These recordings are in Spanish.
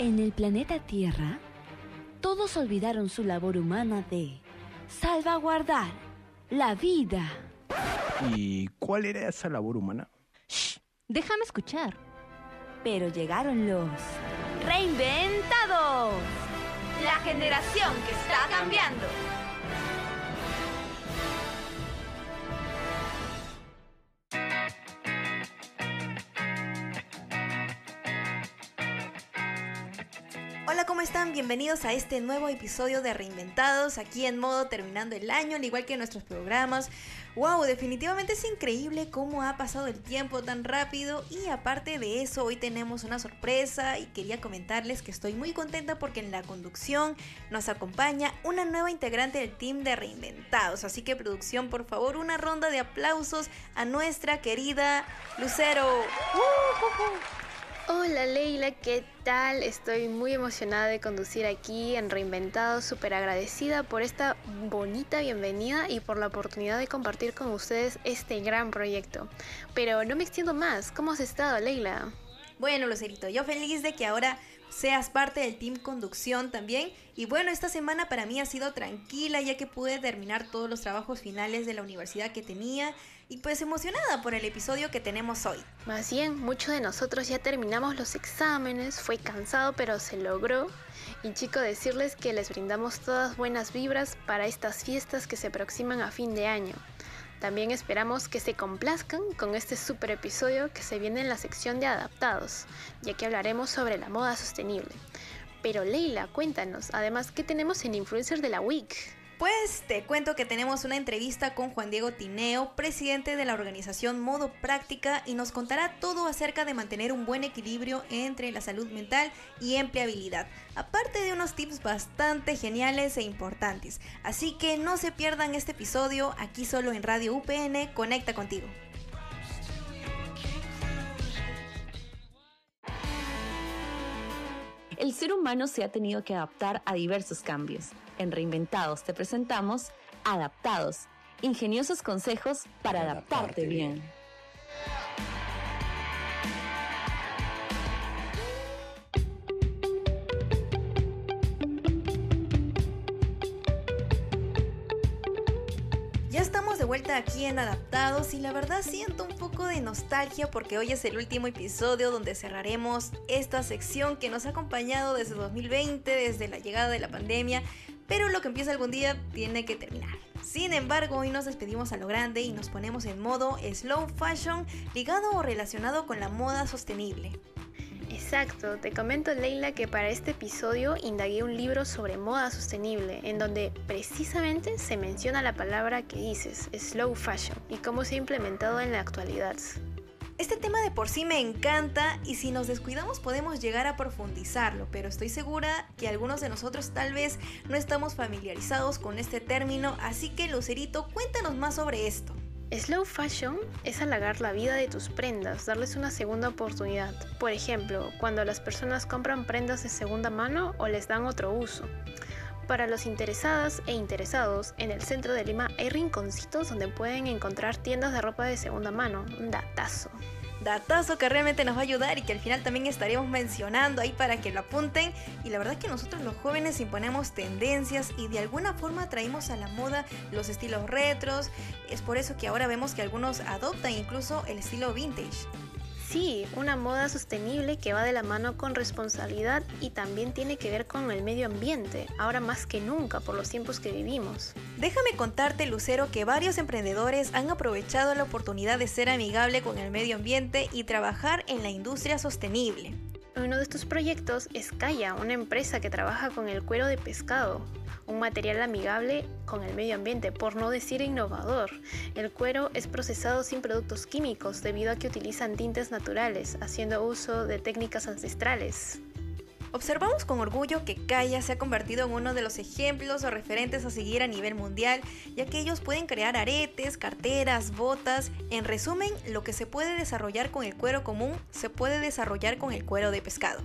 En el planeta Tierra, todos olvidaron su labor humana de salvaguardar la vida. ¿Y cuál era esa labor humana? Shh, déjame escuchar. Pero llegaron los reinventados. La generación que está cambiando. ¿Cómo están? Bienvenidos a este nuevo episodio de Reinventados, aquí en modo terminando el año, al igual que nuestros programas. ¡Wow! Definitivamente es increíble cómo ha pasado el tiempo tan rápido y aparte de eso, hoy tenemos una sorpresa y quería comentarles que estoy muy contenta porque en la conducción nos acompaña una nueva integrante del team de Reinventados. Así que producción, por favor, una ronda de aplausos a nuestra querida Lucero. Hola Leila, ¿qué tal? Estoy muy emocionada de conducir aquí en Reinventado, súper agradecida por esta bonita bienvenida y por la oportunidad de compartir con ustedes este gran proyecto. Pero no me extiendo más, ¿cómo has estado Leila? Bueno, Lucerito, yo feliz de que ahora seas parte del team conducción también. Y bueno, esta semana para mí ha sido tranquila ya que pude terminar todos los trabajos finales de la universidad que tenía y pues emocionada por el episodio que tenemos hoy. Más bien, muchos de nosotros ya terminamos los exámenes, fue cansado pero se logró. Y chico, decirles que les brindamos todas buenas vibras para estas fiestas que se aproximan a fin de año. También esperamos que se complazcan con este super episodio que se viene en la sección de adaptados, ya que hablaremos sobre la moda sostenible. Pero Leila, cuéntanos, además, ¿qué tenemos en Influencer de la Week? Pues te cuento que tenemos una entrevista con Juan Diego Tineo, presidente de la organización Modo Práctica, y nos contará todo acerca de mantener un buen equilibrio entre la salud mental y empleabilidad, aparte de unos tips bastante geniales e importantes. Así que no se pierdan este episodio aquí solo en Radio UPN, conecta contigo. El ser humano se ha tenido que adaptar a diversos cambios. En Reinventados te presentamos Adaptados, ingeniosos consejos para adaptarte bien. Ya estamos de vuelta aquí en Adaptados y la verdad siento un de nostalgia porque hoy es el último episodio donde cerraremos esta sección que nos ha acompañado desde 2020, desde la llegada de la pandemia, pero lo que empieza algún día tiene que terminar. Sin embargo, hoy nos despedimos a lo grande y nos ponemos en modo slow fashion ligado o relacionado con la moda sostenible. Exacto, te comento Leila que para este episodio indagué un libro sobre moda sostenible, en donde precisamente se menciona la palabra que dices, slow fashion, y cómo se ha implementado en la actualidad. Este tema de por sí me encanta y si nos descuidamos podemos llegar a profundizarlo, pero estoy segura que algunos de nosotros tal vez no estamos familiarizados con este término, así que Lucerito, cuéntanos más sobre esto. Slow fashion es halagar la vida de tus prendas, darles una segunda oportunidad. Por ejemplo, cuando las personas compran prendas de segunda mano o les dan otro uso. Para los interesadas e interesados, en el centro de Lima hay rinconcitos donde pueden encontrar tiendas de ropa de segunda mano. Un datazo. Datazo que realmente nos va a ayudar y que al final también estaremos mencionando ahí para que lo apunten. Y la verdad es que nosotros los jóvenes imponemos tendencias y de alguna forma traemos a la moda los estilos retros. Es por eso que ahora vemos que algunos adoptan incluso el estilo vintage. Sí, una moda sostenible que va de la mano con responsabilidad y también tiene que ver con el medio ambiente, ahora más que nunca por los tiempos que vivimos. Déjame contarte, Lucero, que varios emprendedores han aprovechado la oportunidad de ser amigable con el medio ambiente y trabajar en la industria sostenible. Uno de estos proyectos es Kaya, una empresa que trabaja con el cuero de pescado, un material amigable con el medio ambiente, por no decir innovador. El cuero es procesado sin productos químicos debido a que utilizan tintes naturales, haciendo uso de técnicas ancestrales. Observamos con orgullo que Kaya se ha convertido en uno de los ejemplos o referentes a seguir a nivel mundial, ya que ellos pueden crear aretes, carteras, botas. En resumen, lo que se puede desarrollar con el cuero común se puede desarrollar con el cuero de pescado.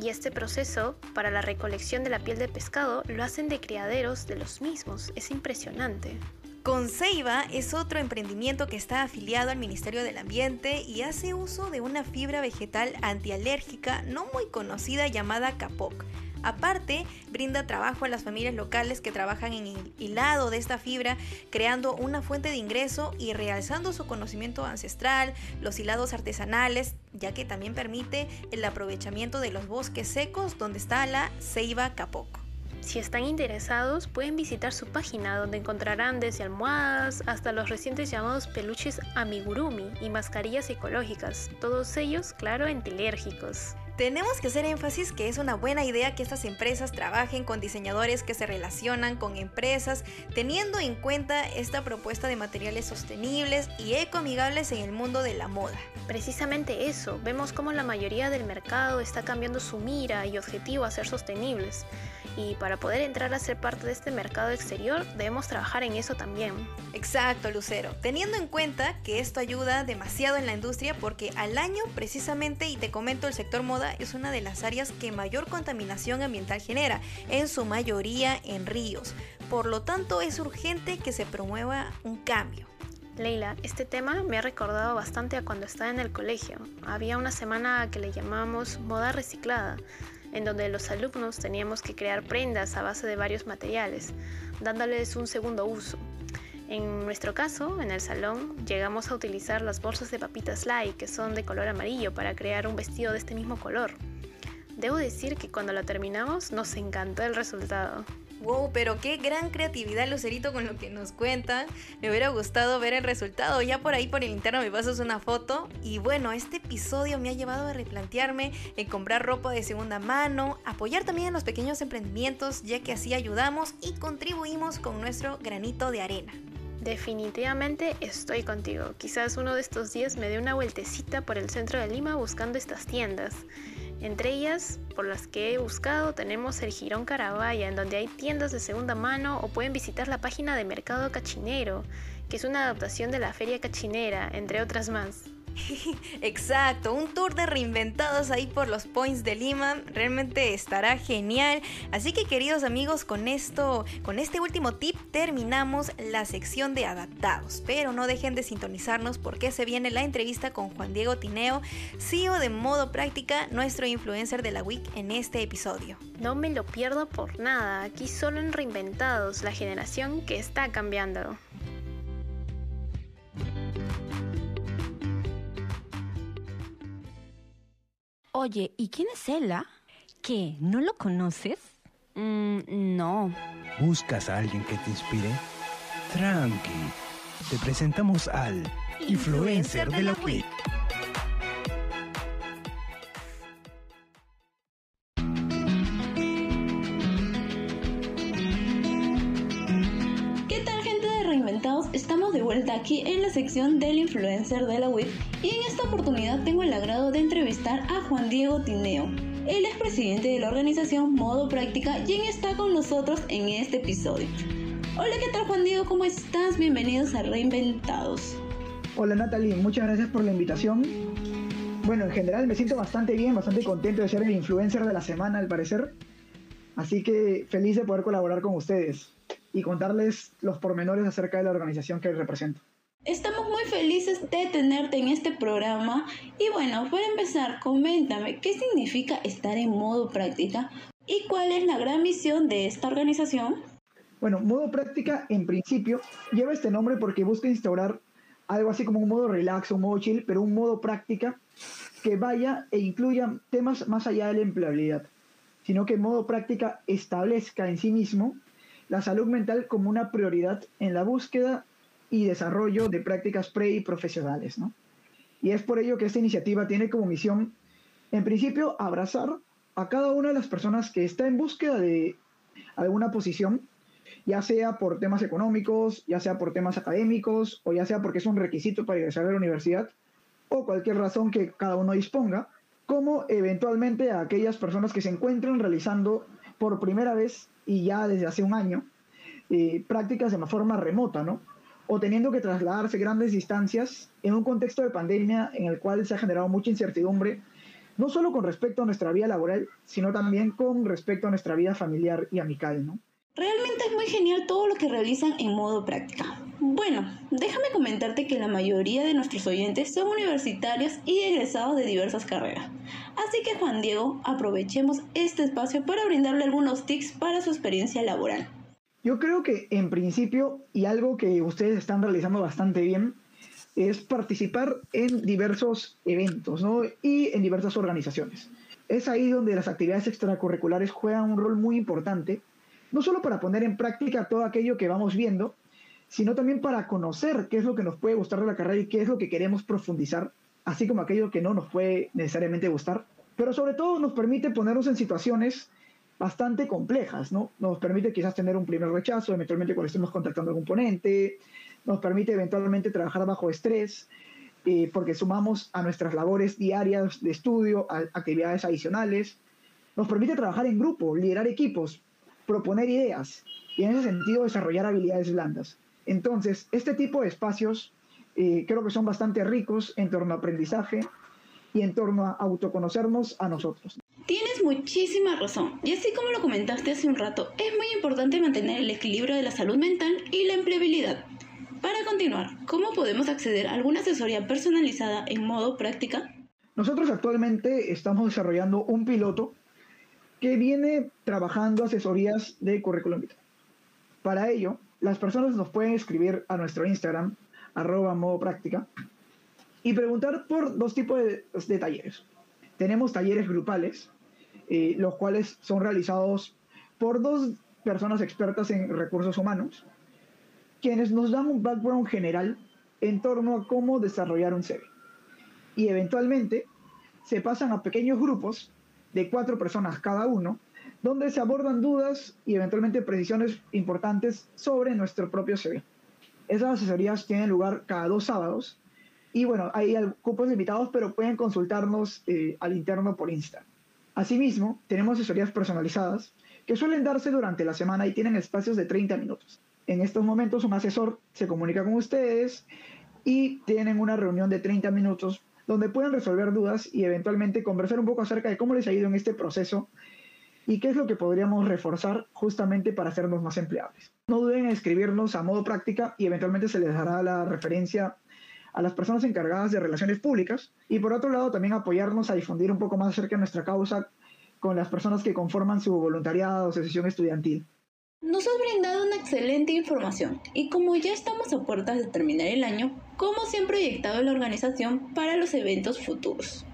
Y este proceso para la recolección de la piel de pescado lo hacen de criaderos de los mismos. Es impresionante. Conceiba es otro emprendimiento que está afiliado al Ministerio del Ambiente y hace uso de una fibra vegetal antialérgica no muy conocida llamada capoc Aparte, brinda trabajo a las familias locales que trabajan en el hilado de esta fibra, creando una fuente de ingreso y realzando su conocimiento ancestral, los hilados artesanales, ya que también permite el aprovechamiento de los bosques secos donde está la ceiba capoco. Si están interesados, pueden visitar su página donde encontrarán desde almohadas hasta los recientes llamados peluches amigurumi y mascarillas ecológicas, todos ellos, claro, antilérgicos. Tenemos que hacer énfasis que es una buena idea que estas empresas trabajen con diseñadores que se relacionan con empresas, teniendo en cuenta esta propuesta de materiales sostenibles y ecoamigables en el mundo de la moda. Precisamente eso, vemos cómo la mayoría del mercado está cambiando su mira y objetivo a ser sostenibles. Y para poder entrar a ser parte de este mercado exterior, debemos trabajar en eso también. Exacto, Lucero. Teniendo en cuenta que esto ayuda demasiado en la industria porque al año precisamente, y te comento, el sector moda es una de las áreas que mayor contaminación ambiental genera, en su mayoría en ríos. Por lo tanto, es urgente que se promueva un cambio. Leila, este tema me ha recordado bastante a cuando estaba en el colegio. Había una semana que le llamábamos moda reciclada, en donde los alumnos teníamos que crear prendas a base de varios materiales, dándoles un segundo uso. En nuestro caso, en el salón, llegamos a utilizar las bolsas de papitas light que son de color amarillo para crear un vestido de este mismo color. Debo decir que cuando lo terminamos nos encantó el resultado. Wow, pero qué gran creatividad Lucerito con lo que nos cuentan. Me hubiera gustado ver el resultado. Ya por ahí por el interno me pasas una foto. Y bueno, este episodio me ha llevado a replantearme en comprar ropa de segunda mano, apoyar también a los pequeños emprendimientos, ya que así ayudamos y contribuimos con nuestro granito de arena. Definitivamente estoy contigo. Quizás uno de estos días me dé una vueltecita por el centro de Lima buscando estas tiendas. Entre ellas, por las que he buscado, tenemos el Girón Carabaya, en donde hay tiendas de segunda mano o pueden visitar la página de Mercado Cachinero, que es una adaptación de la Feria Cachinera, entre otras más. Exacto, un tour de reinventados ahí por los points de Lima. Realmente estará genial. Así que queridos amigos, con esto, con este último tip terminamos la sección de adaptados. Pero no dejen de sintonizarnos porque se viene la entrevista con Juan Diego Tineo, CEO de Modo Práctica, nuestro influencer de la WIC en este episodio. No me lo pierdo por nada, aquí solo en Reinventados, la generación que está cambiando. Oye, ¿y quién es Ella? ¿Qué? ¿No lo conoces? Mm, no. ¿Buscas a alguien que te inspire? Tranqui. Te presentamos al influencer, de la WIC. estamos de vuelta aquí en la sección del influencer de la web y en esta oportunidad tengo el agrado de entrevistar a Juan Diego Tineo. Él es presidente de la organización Modo Práctica y está con nosotros en este episodio. Hola, ¿qué tal Juan Diego? ¿Cómo estás? Bienvenidos a Reinventados. Hola Natalie, muchas gracias por la invitación. Bueno, en general me siento bastante bien, bastante contento de ser el influencer de la semana al parecer. Así que feliz de poder colaborar con ustedes y contarles los pormenores acerca de la organización que represento. Estamos muy felices de tenerte en este programa y bueno, para empezar, coméntame qué significa estar en modo práctica y cuál es la gran misión de esta organización. Bueno, modo práctica en principio lleva este nombre porque busca instaurar algo así como un modo relax, un modo chill, pero un modo práctica que vaya e incluya temas más allá de la empleabilidad, sino que modo práctica establezca en sí mismo la salud mental como una prioridad en la búsqueda y desarrollo de prácticas pre y profesionales. ¿no? Y es por ello que esta iniciativa tiene como misión, en principio, abrazar a cada una de las personas que está en búsqueda de alguna posición, ya sea por temas económicos, ya sea por temas académicos, o ya sea porque es un requisito para ingresar a la universidad, o cualquier razón que cada uno disponga, como eventualmente a aquellas personas que se encuentran realizando por primera vez y ya desde hace un año eh, prácticas de forma remota, ¿no? O teniendo que trasladarse grandes distancias en un contexto de pandemia en el cual se ha generado mucha incertidumbre, no solo con respecto a nuestra vida laboral, sino también con respecto a nuestra vida familiar y amical, ¿no? Realmente es muy genial todo lo que realizan en modo práctica. Bueno, déjame comentarte que la mayoría de nuestros oyentes son universitarios y egresados de diversas carreras. Así que Juan Diego, aprovechemos este espacio para brindarle algunos tips para su experiencia laboral. Yo creo que en principio, y algo que ustedes están realizando bastante bien, es participar en diversos eventos ¿no? y en diversas organizaciones. Es ahí donde las actividades extracurriculares juegan un rol muy importante, no solo para poner en práctica todo aquello que vamos viendo, sino también para conocer qué es lo que nos puede gustar de la carrera y qué es lo que queremos profundizar, así como aquello que no nos puede necesariamente gustar. Pero sobre todo nos permite ponernos en situaciones bastante complejas, ¿no? Nos permite quizás tener un primer rechazo, eventualmente cuando estemos contactando a algún ponente, nos permite eventualmente trabajar bajo estrés, eh, porque sumamos a nuestras labores diarias de estudio, a actividades adicionales, nos permite trabajar en grupo, liderar equipos, proponer ideas y en ese sentido desarrollar habilidades blandas. Entonces, este tipo de espacios eh, creo que son bastante ricos en torno a aprendizaje y en torno a autoconocernos a nosotros. Tienes muchísima razón. Y así como lo comentaste hace un rato, es muy importante mantener el equilibrio de la salud mental y la empleabilidad. Para continuar, ¿cómo podemos acceder a alguna asesoría personalizada en modo práctica? Nosotros actualmente estamos desarrollando un piloto que viene trabajando asesorías de currículum vitae. Para ello, las personas nos pueden escribir a nuestro Instagram, arroba modo práctica, y preguntar por dos tipos de, talleres. Tenemos talleres grupales, eh, los cuales son realizados por dos personas expertas en recursos humanos, quienes nos dan un background general en torno a cómo desarrollar un CV. Y eventualmente se pasan a pequeños grupos de cuatro personas cada uno, donde se abordan dudas y eventualmente precisiones importantes sobre nuestro propio CV. Esas asesorías tienen lugar cada dos sábados y bueno, hay cupos limitados, pero pueden consultarnos eh, al interno por Insta. Asimismo, tenemos asesorías personalizadas que suelen darse durante la semana y tienen espacios de 30 minutos. En estos momentos un asesor se comunica con ustedes y tienen una reunión de 30 minutos donde pueden resolver dudas y eventualmente conversar un poco acerca de cómo les ha ido en este proceso y qué es lo que podríamos reforzar justamente para hacernos más empleables. No duden en escribirnos a modo práctica y eventualmente se les dará la referencia a las personas encargadas de relaciones públicas y por otro lado también apoyarnos a difundir un poco más acerca de nuestra causa con las personas que conforman su voluntariado o sesión estudiantil. Nos has brindado una excelente información y como ya estamos a puertas de terminar el año, ¿cómo se ha proyectado la organización para los eventos futuros?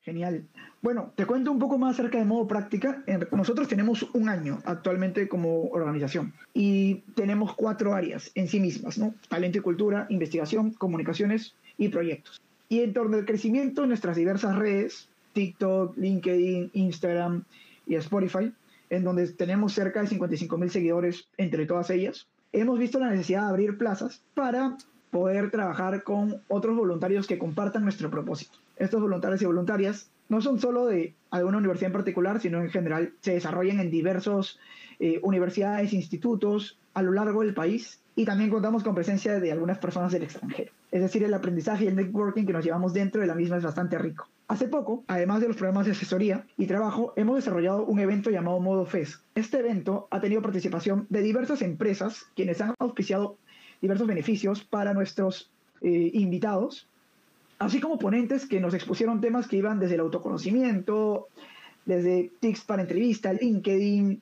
Genial. Bueno, te cuento un poco más acerca de modo práctica. Nosotros tenemos un año actualmente como organización y tenemos cuatro áreas en sí mismas. Talento y cultura, investigación, comunicaciones y proyectos. Y en torno al crecimiento nuestras diversas redes, TikTok, LinkedIn, Instagram y Spotify, en donde tenemos cerca de 55 mil seguidores entre todas ellas, hemos visto la necesidad de abrir plazas para poder trabajar con otros voluntarios que compartan nuestro propósito. Estos voluntarios y voluntarias no son solo de alguna universidad en particular, sino en general se desarrollan en diversos eh, universidades, institutos a lo largo del país y también contamos con presencia de algunas personas del extranjero. Es decir, el aprendizaje y el networking que nos llevamos dentro de la misma es bastante rico. Hace poco, además de los programas de asesoría y trabajo, hemos desarrollado un evento llamado Modo FES. Este evento ha tenido participación de diversas empresas quienes han auspiciado diversos beneficios para nuestros eh, invitados así como ponentes que nos expusieron temas que iban desde el autoconocimiento, desde tics para entrevista, LinkedIn,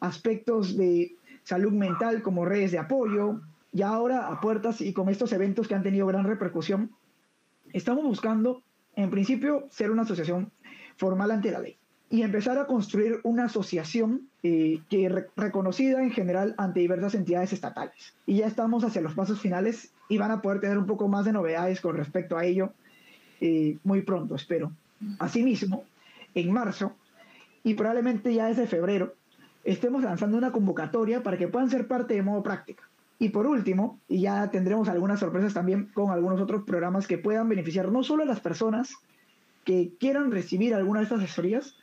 aspectos de salud mental como redes de apoyo, y ahora a puertas y con estos eventos que han tenido gran repercusión, estamos buscando, en principio, ser una asociación formal ante la ley y empezar a construir una asociación eh, que reconocida en general ante diversas entidades estatales. Y ya estamos hacia los pasos finales y van a poder tener un poco más de novedades con respecto a ello eh, muy pronto, espero. Asimismo, en marzo y probablemente ya desde febrero, estemos lanzando una convocatoria para que puedan ser parte de modo práctica. Y por último, y ya tendremos algunas sorpresas también con algunos otros programas que puedan beneficiar no solo a las personas que quieran recibir alguna de estas asesorías,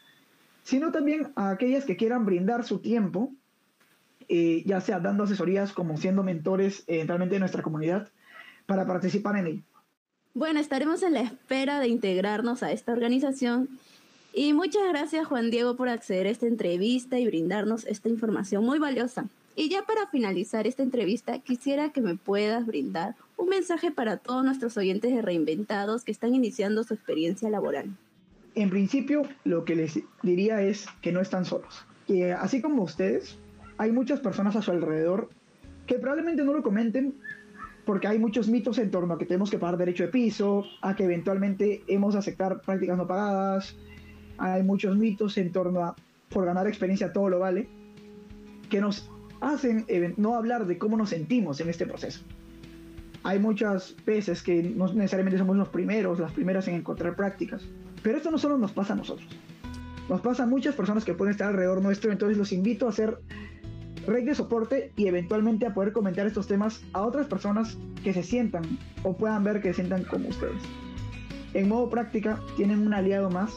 sino también a aquellas que quieran brindar su tiempo, eh, ya sea dando asesorías como siendo mentores eventualmente de nuestra comunidad, para participar en ello. Bueno, estaremos en la espera de integrarnos a esta organización y muchas gracias Juan Diego por acceder a esta entrevista y brindarnos esta información muy valiosa. Y ya para finalizar esta entrevista, quisiera que me puedas brindar un mensaje para todos nuestros oyentes de reinventados que están iniciando su experiencia laboral. En principio, lo que les diría es que no están solos. Que así como ustedes, hay muchas personas a su alrededor que probablemente no lo comenten porque hay muchos mitos en torno a que tenemos que pagar derecho de piso, a que eventualmente hemos de aceptar prácticas no pagadas, hay muchos mitos en torno a por ganar experiencia todo lo vale, que nos hacen no hablar de cómo nos sentimos en este proceso. Hay muchas veces que no necesariamente somos los primeros, las primeras en encontrar prácticas, pero esto no solo nos pasa a nosotros, nos pasa a muchas personas que pueden estar alrededor nuestro, entonces los invito a hacer red de soporte y eventualmente a poder comentar estos temas a otras personas que se sientan o puedan ver que se sientan como ustedes. En modo práctica tienen un aliado más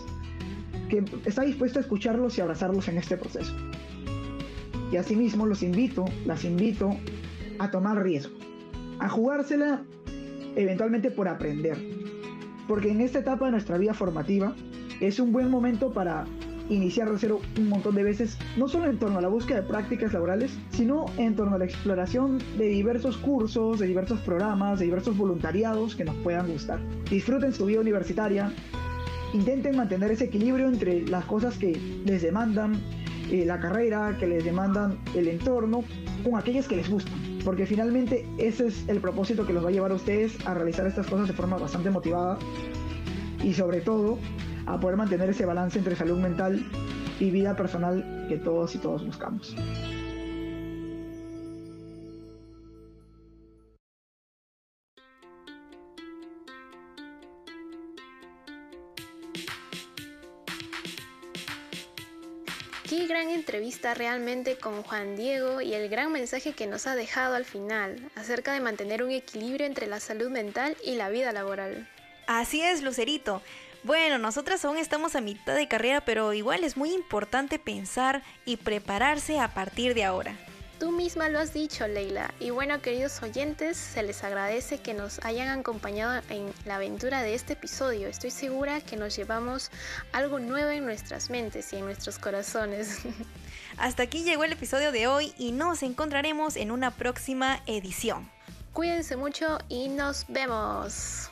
que está dispuesto a escucharlos y abrazarlos en este proceso. Y asimismo los invito, las invito a tomar riesgo, a jugársela eventualmente por aprender. Porque en esta etapa de nuestra vida formativa es un buen momento para iniciar de cero un montón de veces, no solo en torno a la búsqueda de prácticas laborales, sino en torno a la exploración de diversos cursos, de diversos programas, de diversos voluntariados que nos puedan gustar. Disfruten su vida universitaria, intenten mantener ese equilibrio entre las cosas que les demandan eh, la carrera, que les demandan el entorno, con aquellas que les gustan. Porque finalmente ese es el propósito que los va a llevar a ustedes a realizar estas cosas de forma bastante motivada y sobre todo a poder mantener ese balance entre salud mental y vida personal que todos y todos buscamos. Entrevista realmente con Juan Diego y el gran mensaje que nos ha dejado al final acerca de mantener un equilibrio entre la salud mental y la vida laboral. Así es, Lucerito. Bueno, nosotras aún estamos a mitad de carrera, pero igual es muy importante pensar y prepararse a partir de ahora. Tú misma lo has dicho, Leila. Y bueno, queridos oyentes, se les agradece que nos hayan acompañado en la aventura de este episodio. Estoy segura que nos llevamos algo nuevo en nuestras mentes y en nuestros corazones. Hasta aquí llegó el episodio de hoy y nos encontraremos en una próxima edición. Cuídense mucho y nos vemos.